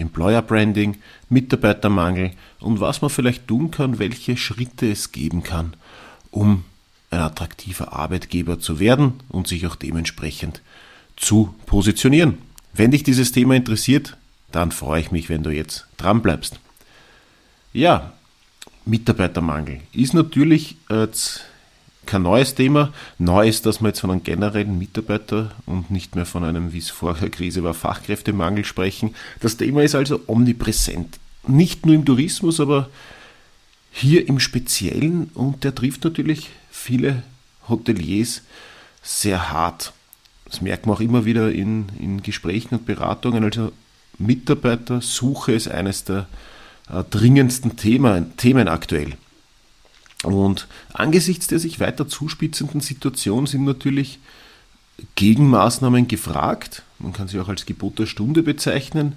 Employer Branding, Mitarbeitermangel und was man vielleicht tun kann, welche Schritte es geben kann, um ein attraktiver Arbeitgeber zu werden und sich auch dementsprechend zu positionieren. Wenn dich dieses Thema interessiert, dann freue ich mich, wenn du jetzt dran bleibst. Ja, Mitarbeitermangel ist natürlich jetzt kein neues Thema. Neu ist, dass wir jetzt von einem generellen Mitarbeiter und nicht mehr von einem, wie es vorher Krise war, Fachkräftemangel sprechen. Das Thema ist also omnipräsent. Nicht nur im Tourismus, aber hier im Speziellen und der trifft natürlich viele Hoteliers sehr hart. Das merkt man auch immer wieder in, in Gesprächen und Beratungen. Also Mitarbeitersuche ist eines der äh, dringendsten Themen, Themen aktuell. Und angesichts der sich weiter zuspitzenden Situation sind natürlich Gegenmaßnahmen gefragt. Man kann sie auch als Gebot der Stunde bezeichnen.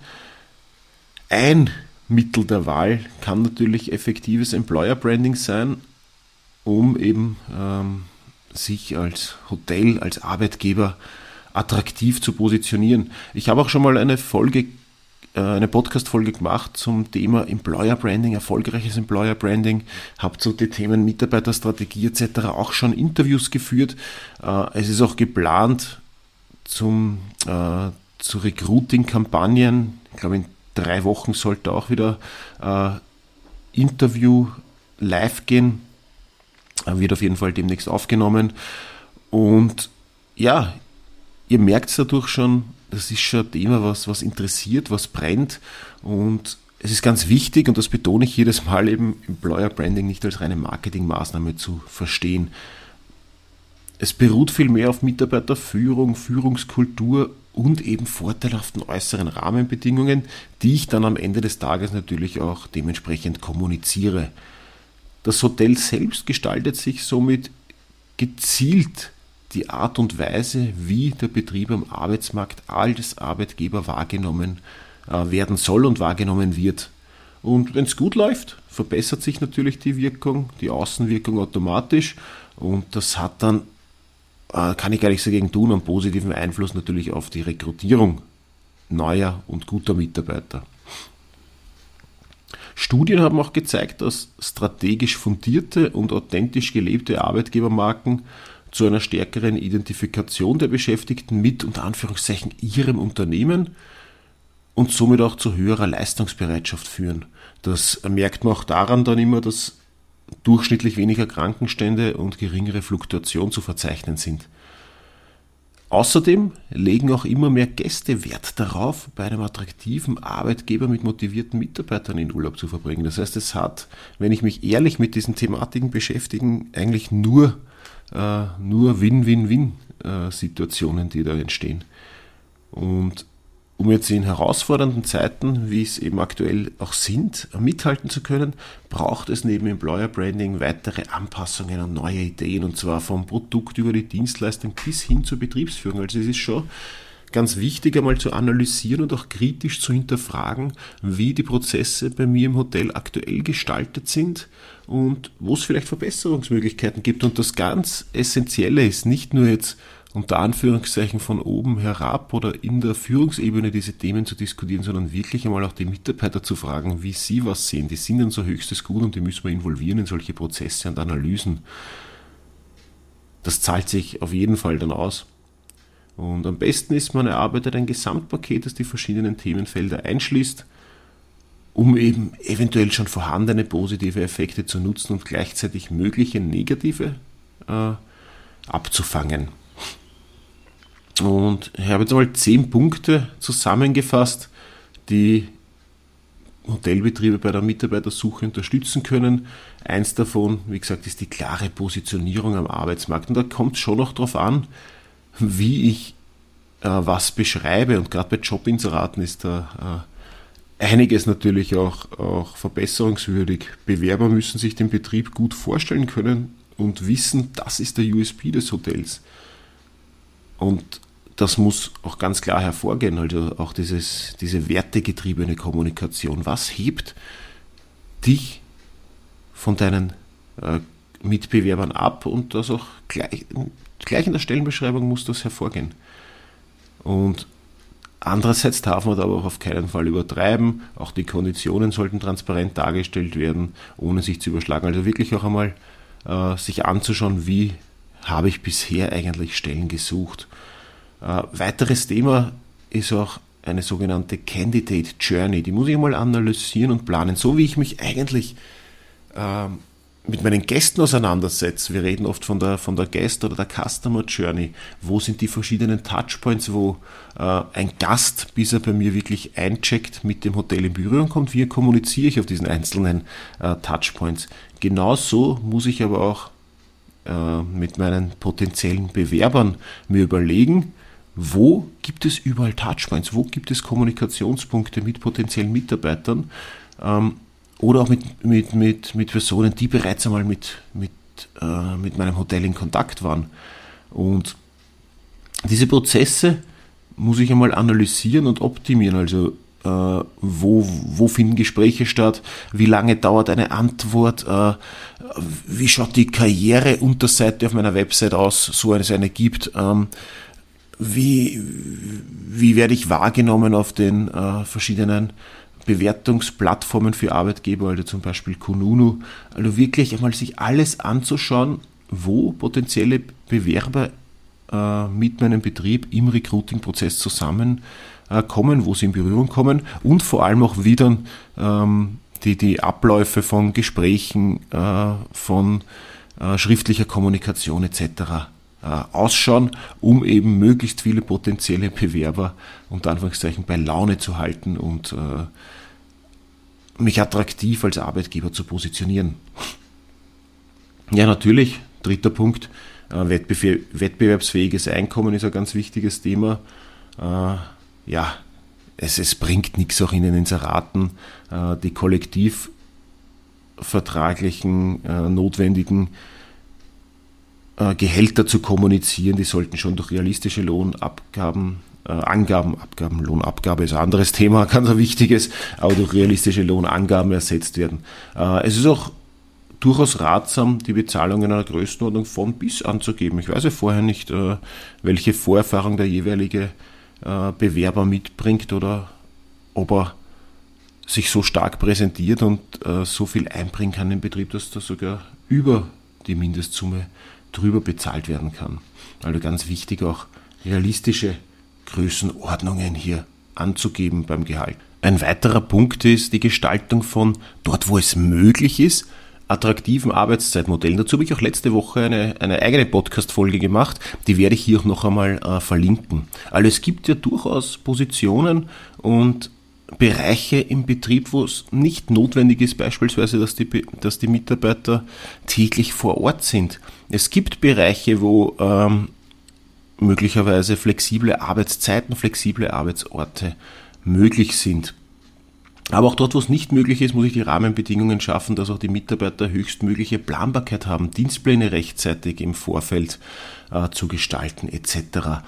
Ein Mittel der Wahl kann natürlich effektives Employer Branding sein, um eben ähm, sich als Hotel, als Arbeitgeber attraktiv zu positionieren. Ich habe auch schon mal eine Folge eine Podcast-Folge gemacht zum Thema Employer Branding, erfolgreiches Employer Branding, habe zu den Themen Mitarbeiterstrategie etc. auch schon Interviews geführt. Äh, es ist auch geplant zum, äh, zu Recruiting-Kampagnen. Ich glaube, in drei Wochen sollte auch wieder äh, Interview live gehen. Äh, wird auf jeden Fall demnächst aufgenommen. Und ja, ihr merkt es dadurch schon, das ist schon ein Thema, was, was interessiert, was brennt und es ist ganz wichtig, und das betone ich jedes Mal eben, Employer Branding nicht als reine Marketingmaßnahme zu verstehen. Es beruht vielmehr auf Mitarbeiterführung, Führungskultur und eben vorteilhaften äußeren Rahmenbedingungen, die ich dann am Ende des Tages natürlich auch dementsprechend kommuniziere. Das Hotel selbst gestaltet sich somit gezielt die Art und Weise, wie der Betrieb am Arbeitsmarkt als Arbeitgeber wahrgenommen äh, werden soll und wahrgenommen wird. Und wenn es gut läuft, verbessert sich natürlich die Wirkung, die Außenwirkung automatisch und das hat dann, äh, kann ich gar nichts dagegen tun, einen positiven Einfluss natürlich auf die Rekrutierung neuer und guter Mitarbeiter. Studien haben auch gezeigt, dass strategisch fundierte und authentisch gelebte Arbeitgebermarken zu einer stärkeren Identifikation der Beschäftigten mit unter Anführungszeichen ihrem Unternehmen und somit auch zu höherer Leistungsbereitschaft führen. Das merkt man auch daran dann immer, dass durchschnittlich weniger Krankenstände und geringere Fluktuation zu verzeichnen sind. Außerdem legen auch immer mehr Gäste Wert darauf, bei einem attraktiven Arbeitgeber mit motivierten Mitarbeitern in Urlaub zu verbringen. Das heißt, es hat, wenn ich mich ehrlich mit diesen Thematiken beschäftige, eigentlich nur äh, nur Win-Win-Win-Situationen, die da entstehen. Und um jetzt in herausfordernden Zeiten, wie es eben aktuell auch sind, mithalten zu können, braucht es neben Employer Branding weitere Anpassungen und neue Ideen, und zwar vom Produkt über die Dienstleistung bis hin zur Betriebsführung. Also es ist schon ganz wichtig, einmal zu analysieren und auch kritisch zu hinterfragen, wie die Prozesse bei mir im Hotel aktuell gestaltet sind und wo es vielleicht Verbesserungsmöglichkeiten gibt. Und das ganz Essentielle ist nicht nur jetzt unter Anführungszeichen von oben herab oder in der Führungsebene diese Themen zu diskutieren, sondern wirklich einmal auch die Mitarbeiter zu fragen, wie sie was sehen. Die sind unser höchstes Gut und die müssen wir involvieren in solche Prozesse und Analysen. Das zahlt sich auf jeden Fall dann aus. Und am besten ist, man erarbeitet ein Gesamtpaket, das die verschiedenen Themenfelder einschließt, um eben eventuell schon vorhandene positive Effekte zu nutzen und gleichzeitig mögliche negative äh, abzufangen. Und ich habe jetzt mal zehn Punkte zusammengefasst, die Hotelbetriebe bei der Mitarbeitersuche unterstützen können. Eins davon, wie gesagt, ist die klare Positionierung am Arbeitsmarkt. Und da kommt es schon noch darauf an, wie ich äh, was beschreibe. Und gerade bei Jobinseraten ist da einiges natürlich auch, auch verbesserungswürdig. Bewerber müssen sich den Betrieb gut vorstellen können und wissen, das ist der USP des Hotels. Und das muss auch ganz klar hervorgehen, also auch dieses, diese wertegetriebene Kommunikation. Was hebt dich von deinen äh, Mitbewerbern ab und das auch gleich, gleich in der Stellenbeschreibung muss das hervorgehen. Und andererseits darf man da aber auch auf keinen Fall übertreiben. Auch die Konditionen sollten transparent dargestellt werden, ohne sich zu überschlagen. Also wirklich auch einmal äh, sich anzuschauen, wie habe ich bisher eigentlich Stellen gesucht. Äh, weiteres Thema ist auch eine sogenannte Candidate Journey. Die muss ich mal analysieren und planen, so wie ich mich eigentlich ähm, mit meinen Gästen auseinandersetze, wir reden oft von der, von der Guest oder der Customer Journey, wo sind die verschiedenen Touchpoints, wo äh, ein Gast, bis er bei mir wirklich eincheckt, mit dem Hotel in Berührung kommt, wie kommuniziere ich auf diesen einzelnen äh, Touchpoints. Genauso muss ich aber auch äh, mit meinen potenziellen Bewerbern mir überlegen, wo gibt es überall Touchpoints, wo gibt es Kommunikationspunkte mit potenziellen Mitarbeitern, ähm, oder auch mit, mit, mit, mit Personen, die bereits einmal mit, mit, äh, mit meinem Hotel in Kontakt waren. Und diese Prozesse muss ich einmal analysieren und optimieren. Also äh, wo, wo finden Gespräche statt, wie lange dauert eine Antwort, äh, wie schaut die Karriereunterseite auf meiner Website aus, so es eine gibt, ähm, wie, wie werde ich wahrgenommen auf den äh, verschiedenen Bewertungsplattformen für Arbeitgeber, also zum Beispiel Kununu, also wirklich einmal sich alles anzuschauen, wo potenzielle Bewerber äh, mit meinem Betrieb im Recruiting-Prozess zusammenkommen, äh, wo sie in Berührung kommen und vor allem auch wieder ähm, die, die Abläufe von Gesprächen, äh, von äh, schriftlicher Kommunikation etc. Äh, ausschauen, um eben möglichst viele potenzielle Bewerber unter Anführungszeichen bei Laune zu halten und äh, mich attraktiv als Arbeitgeber zu positionieren. Ja, natürlich, dritter Punkt, äh, wettbewerbsfähiges Einkommen ist ein ganz wichtiges Thema. Ja, es, es bringt nichts auch in den Inseraten, die kollektivvertraglichen, notwendigen Gehälter zu kommunizieren. Die sollten schon durch realistische Lohnabgaben äh, Angaben, Abgaben, Lohnabgabe ist ein anderes Thema, ganz ein wichtiges, aber durch realistische Lohnangaben ersetzt werden. Äh, es ist auch durchaus ratsam, die Bezahlung in einer Größenordnung von bis anzugeben. Ich weiß ja vorher nicht, äh, welche Vorerfahrung der jeweilige Bewerber mitbringt oder ob er sich so stark präsentiert und so viel einbringen kann im Betrieb, dass das sogar über die Mindestsumme drüber bezahlt werden kann. Also ganz wichtig auch realistische Größenordnungen hier anzugeben beim Gehalt. Ein weiterer Punkt ist die Gestaltung von dort, wo es möglich ist, attraktiven Arbeitszeitmodellen. Dazu habe ich auch letzte Woche eine, eine eigene Podcast-Folge gemacht, die werde ich hier auch noch einmal äh, verlinken. Also es gibt ja durchaus Positionen und Bereiche im Betrieb, wo es nicht notwendig ist, beispielsweise, dass die, dass die Mitarbeiter täglich vor Ort sind. Es gibt Bereiche, wo ähm, möglicherweise flexible Arbeitszeiten, flexible Arbeitsorte möglich sind. Aber auch dort, wo es nicht möglich ist, muss ich die Rahmenbedingungen schaffen, dass auch die Mitarbeiter höchstmögliche Planbarkeit haben, Dienstpläne rechtzeitig im Vorfeld äh, zu gestalten etc.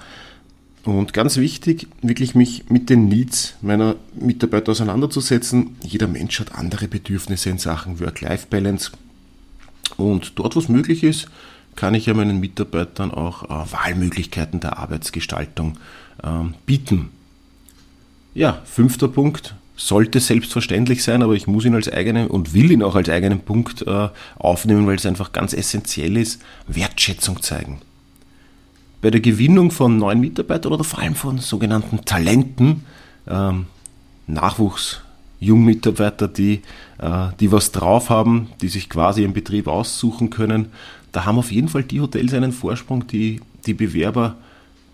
Und ganz wichtig, wirklich mich mit den Needs meiner Mitarbeiter auseinanderzusetzen. Jeder Mensch hat andere Bedürfnisse in Sachen Work-Life-Balance. Und dort, wo es möglich ist, kann ich ja meinen Mitarbeitern auch äh, Wahlmöglichkeiten der Arbeitsgestaltung ähm, bieten. Ja, fünfter Punkt, sollte selbstverständlich sein, aber ich muss ihn als eigenen und will ihn auch als eigenen Punkt äh, aufnehmen, weil es einfach ganz essentiell ist, Wertschätzung zeigen. Bei der Gewinnung von neuen Mitarbeitern oder vor allem von sogenannten Talenten, ähm, Nachwuchs, Jungmitarbeiter, die, äh, die was drauf haben, die sich quasi im Betrieb aussuchen können, da haben auf jeden Fall die Hotels einen Vorsprung, die die Bewerber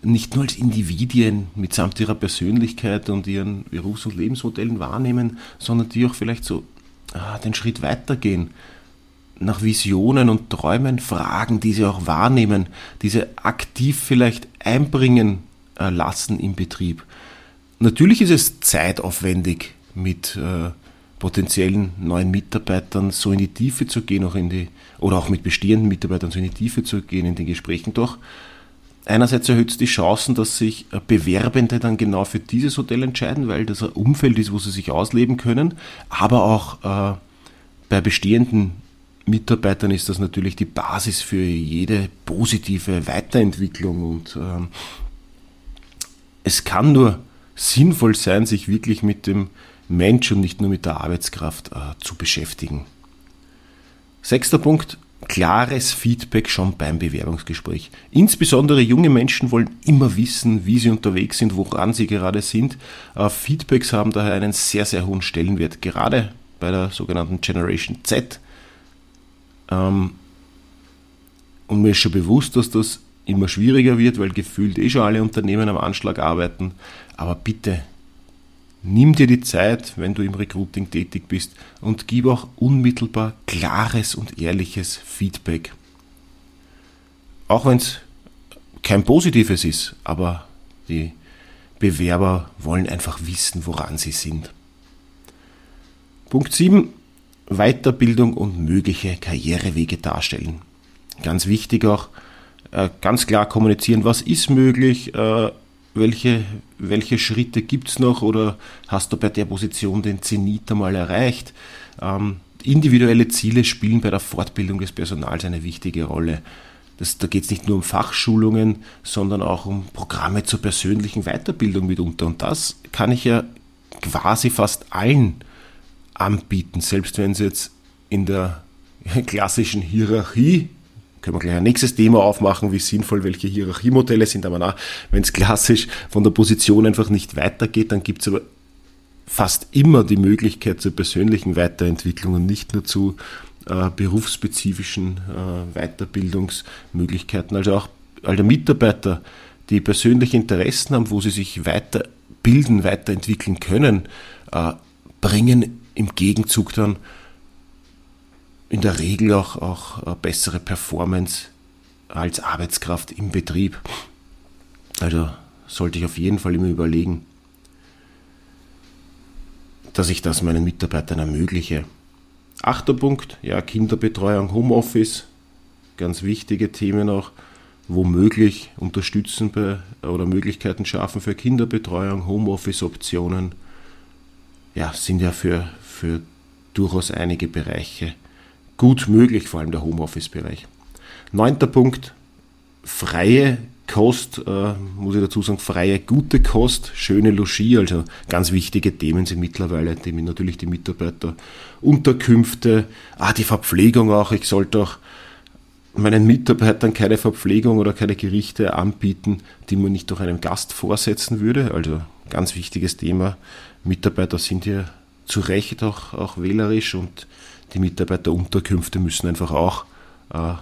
nicht nur als Individuen mitsamt ihrer Persönlichkeit und ihren Berufs- und Lebensmodellen wahrnehmen, sondern die auch vielleicht so ah, den Schritt weitergehen, nach Visionen und Träumen fragen, die sie auch wahrnehmen, diese aktiv vielleicht einbringen äh, lassen im Betrieb. Natürlich ist es zeitaufwendig, mit äh, potenziellen neuen Mitarbeitern so in die Tiefe zu gehen, auch in die, oder auch mit bestehenden Mitarbeitern so in die Tiefe zu gehen in den Gesprächen. Doch einerseits erhöht es die Chancen, dass sich äh, Bewerbende dann genau für dieses Hotel entscheiden, weil das ein Umfeld ist, wo sie sich ausleben können, aber auch bei bestehenden Mitarbeitern ist das natürlich die Basis für jede positive Weiterentwicklung und ähm, es kann nur sinnvoll sein, sich wirklich mit dem Mensch und nicht nur mit der Arbeitskraft äh, zu beschäftigen. Sechster Punkt, klares Feedback schon beim Bewerbungsgespräch. Insbesondere junge Menschen wollen immer wissen, wie sie unterwegs sind, woran sie gerade sind. Äh, Feedbacks haben daher einen sehr, sehr hohen Stellenwert, gerade bei der sogenannten Generation Z und mir ist schon bewusst, dass das immer schwieriger wird, weil gefühlt eh schon alle Unternehmen am Anschlag arbeiten. Aber bitte, nimm dir die Zeit, wenn du im Recruiting tätig bist und gib auch unmittelbar klares und ehrliches Feedback. Auch wenn es kein positives ist, aber die Bewerber wollen einfach wissen, woran sie sind. Punkt 7. Weiterbildung und mögliche Karrierewege darstellen. Ganz wichtig auch, äh, ganz klar kommunizieren, was ist möglich, äh, welche, welche Schritte gibt es noch oder hast du bei der Position den Zenit einmal erreicht. Ähm, individuelle Ziele spielen bei der Fortbildung des Personals eine wichtige Rolle. Das, da geht es nicht nur um Fachschulungen, sondern auch um Programme zur persönlichen Weiterbildung mitunter. Und das kann ich ja quasi fast allen anbieten, selbst wenn sie jetzt in der klassischen Hierarchie, können wir gleich ein nächstes Thema aufmachen, wie sinnvoll welche Hierarchiemodelle sind, aber wenn es klassisch von der Position einfach nicht weitergeht, dann gibt es aber fast immer die Möglichkeit zur persönlichen Weiterentwicklung und nicht nur zu äh, berufsspezifischen äh, Weiterbildungsmöglichkeiten. Also auch alle Mitarbeiter, die persönliche Interessen haben, wo sie sich weiterbilden, weiterentwickeln können, äh, bringen im Gegenzug dann in der Regel auch, auch bessere Performance als Arbeitskraft im Betrieb. Also sollte ich auf jeden Fall immer überlegen, dass ich das meinen Mitarbeitern ermögliche. Achter Punkt, ja, Kinderbetreuung, Homeoffice, ganz wichtige Themen auch, womöglich unterstützen bei, oder Möglichkeiten schaffen für Kinderbetreuung, Homeoffice-Optionen, ja, sind ja für, für durchaus einige Bereiche gut möglich, vor allem der Homeoffice-Bereich. Neunter Punkt, freie Kost, äh, muss ich dazu sagen, freie, gute Kost, schöne Logis, also ganz wichtige Themen sind mittlerweile, die natürlich die Mitarbeiter, Unterkünfte, ah, die Verpflegung auch, ich sollte auch meinen Mitarbeitern keine Verpflegung oder keine Gerichte anbieten, die man nicht durch einen Gast vorsetzen würde, also ganz wichtiges Thema. Mitarbeiter sind hier zu Recht auch, auch wählerisch und die Mitarbeiterunterkünfte müssen einfach auch äh,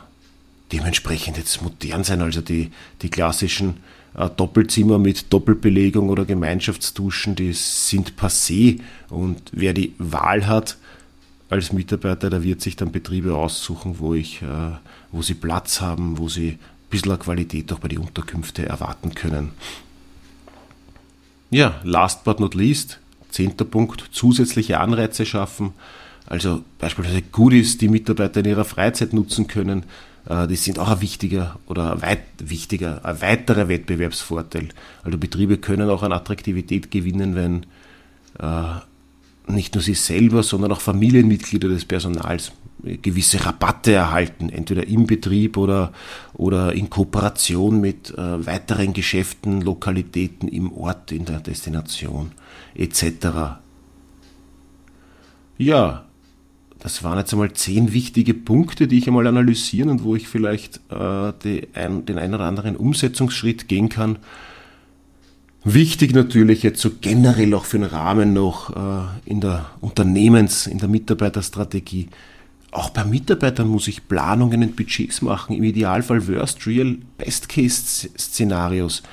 dementsprechend jetzt modern sein. Also die, die klassischen äh, Doppelzimmer mit Doppelbelegung oder Gemeinschaftsduschen, die sind passé. Und wer die Wahl hat als Mitarbeiter, der wird sich dann Betriebe aussuchen, wo, ich, äh, wo sie Platz haben, wo sie ein bisschen Qualität auch bei den Unterkünften erwarten können. Ja, last but not least, zehnter Punkt, zusätzliche Anreize schaffen. Also beispielsweise Goodies, die Mitarbeiter in ihrer Freizeit nutzen können, äh, die sind auch ein wichtiger oder ein weit wichtiger, ein weiterer Wettbewerbsvorteil. Also Betriebe können auch an Attraktivität gewinnen, wenn äh, nicht nur sie selber, sondern auch Familienmitglieder des Personals gewisse Rabatte erhalten, entweder im Betrieb oder, oder in Kooperation mit äh, weiteren Geschäften, Lokalitäten im Ort, in der Destination etc. Ja, das waren jetzt einmal zehn wichtige Punkte, die ich einmal analysieren und wo ich vielleicht äh, die ein, den einen oder anderen Umsetzungsschritt gehen kann. Wichtig natürlich jetzt so generell auch für den Rahmen noch äh, in der Unternehmens-, in der Mitarbeiterstrategie auch bei Mitarbeitern muss ich Planungen und Budgets machen, im Idealfall Worst Real Best Case Szenarios.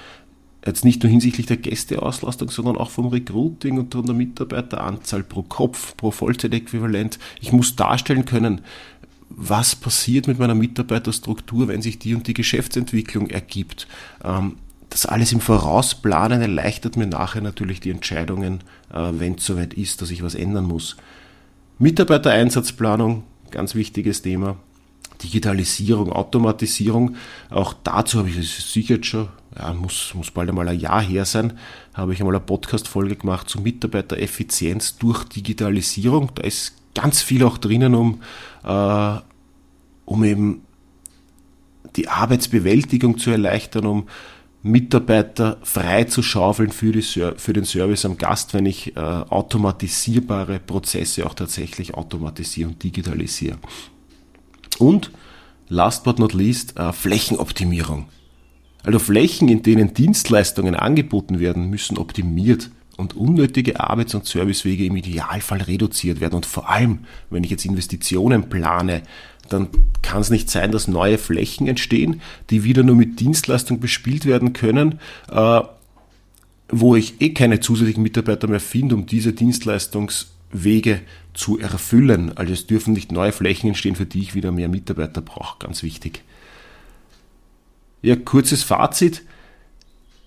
Jetzt nicht nur hinsichtlich der Gästeauslastung, sondern auch vom Recruiting und von der Mitarbeiteranzahl pro Kopf, pro Vollzeitäquivalent. Ich muss darstellen können, was passiert mit meiner Mitarbeiterstruktur, wenn sich die und die Geschäftsentwicklung ergibt. Ähm, das alles im Vorausplanen erleichtert mir nachher natürlich die Entscheidungen, äh, wenn es soweit ist, dass ich was ändern muss. Mitarbeitereinsatzplanung, ganz wichtiges Thema. Digitalisierung, Automatisierung, auch dazu habe ich es sicher jetzt schon, ja, muss, muss bald einmal ein Jahr her sein, habe ich einmal eine Podcast-Folge gemacht zu Mitarbeitereffizienz durch Digitalisierung. Da ist ganz viel auch drinnen, um, äh, um eben die Arbeitsbewältigung zu erleichtern, um Mitarbeiter frei zu schaufeln für, die, für den Service am Gast, wenn ich äh, automatisierbare Prozesse auch tatsächlich automatisiere und digitalisiere. Und last but not least äh, Flächenoptimierung. Also Flächen, in denen Dienstleistungen angeboten werden, müssen optimiert und unnötige Arbeits- und Servicewege im Idealfall reduziert werden. Und vor allem, wenn ich jetzt Investitionen plane, dann kann es nicht sein, dass neue Flächen entstehen, die wieder nur mit Dienstleistung bespielt werden können, äh, wo ich eh keine zusätzlichen Mitarbeiter mehr finde, um diese Dienstleistungswege zu erfüllen. Also es dürfen nicht neue Flächen entstehen, für die ich wieder mehr Mitarbeiter brauche. Ganz wichtig. Ja, kurzes Fazit.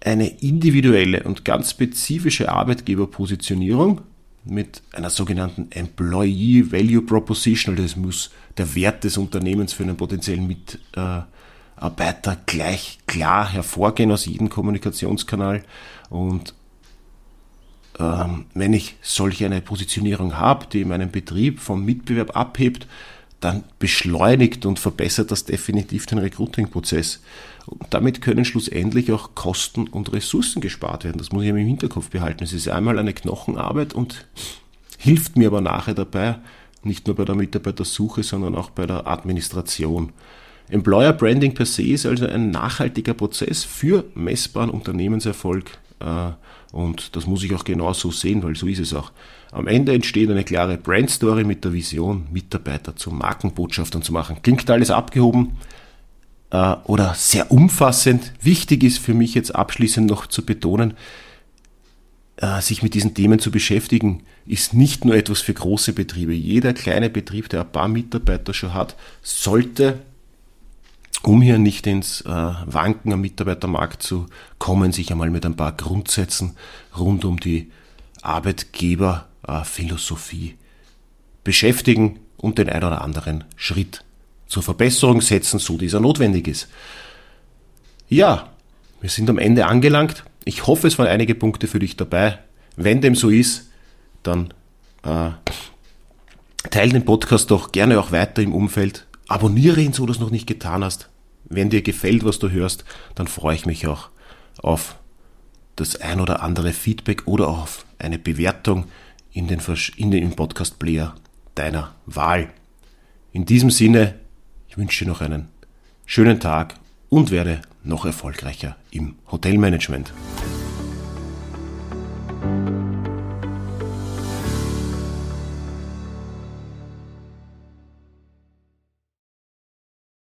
Eine individuelle und ganz spezifische Arbeitgeberpositionierung mit einer sogenannten Employee Value Proposition, also das muss der Wert des Unternehmens für einen potenziellen Mitarbeiter gleich klar hervorgehen aus jedem Kommunikationskanal. Und ähm, wenn ich solch eine Positionierung habe, die meinen Betrieb vom Mitbewerb abhebt, dann beschleunigt und verbessert das definitiv den Recruiting-Prozess. Und damit können schlussendlich auch Kosten und Ressourcen gespart werden. Das muss ich im Hinterkopf behalten. Es ist einmal eine Knochenarbeit und hilft mir aber nachher dabei, nicht nur bei der Mitarbeitersuche, sondern auch bei der Administration. Employer Branding per se ist also ein nachhaltiger Prozess für messbaren Unternehmenserfolg äh, und das muss ich auch genau so sehen, weil so ist es auch. Am Ende entsteht eine klare Brandstory mit der Vision, Mitarbeiter zu Markenbotschaftern zu machen. Klingt alles abgehoben äh, oder sehr umfassend. Wichtig ist für mich jetzt abschließend noch zu betonen, äh, sich mit diesen Themen zu beschäftigen, ist nicht nur etwas für große Betriebe. Jeder kleine Betrieb, der ein paar Mitarbeiter schon hat, sollte um hier nicht ins äh, Wanken am Mitarbeitermarkt zu kommen, sich einmal mit ein paar Grundsätzen rund um die Arbeitgeberphilosophie beschäftigen und den ein oder anderen Schritt zur Verbesserung setzen, so dieser notwendig ist. Ja, wir sind am Ende angelangt. Ich hoffe, es waren einige Punkte für dich dabei. Wenn dem so ist, dann äh, teile den Podcast doch gerne auch weiter im Umfeld. Abonniere ihn, so du es noch nicht getan hast. Wenn dir gefällt, was du hörst, dann freue ich mich auch auf das ein oder andere Feedback oder auf eine Bewertung in den, in den Podcast-Player deiner Wahl. In diesem Sinne, ich wünsche dir noch einen schönen Tag und werde noch erfolgreicher im Hotelmanagement.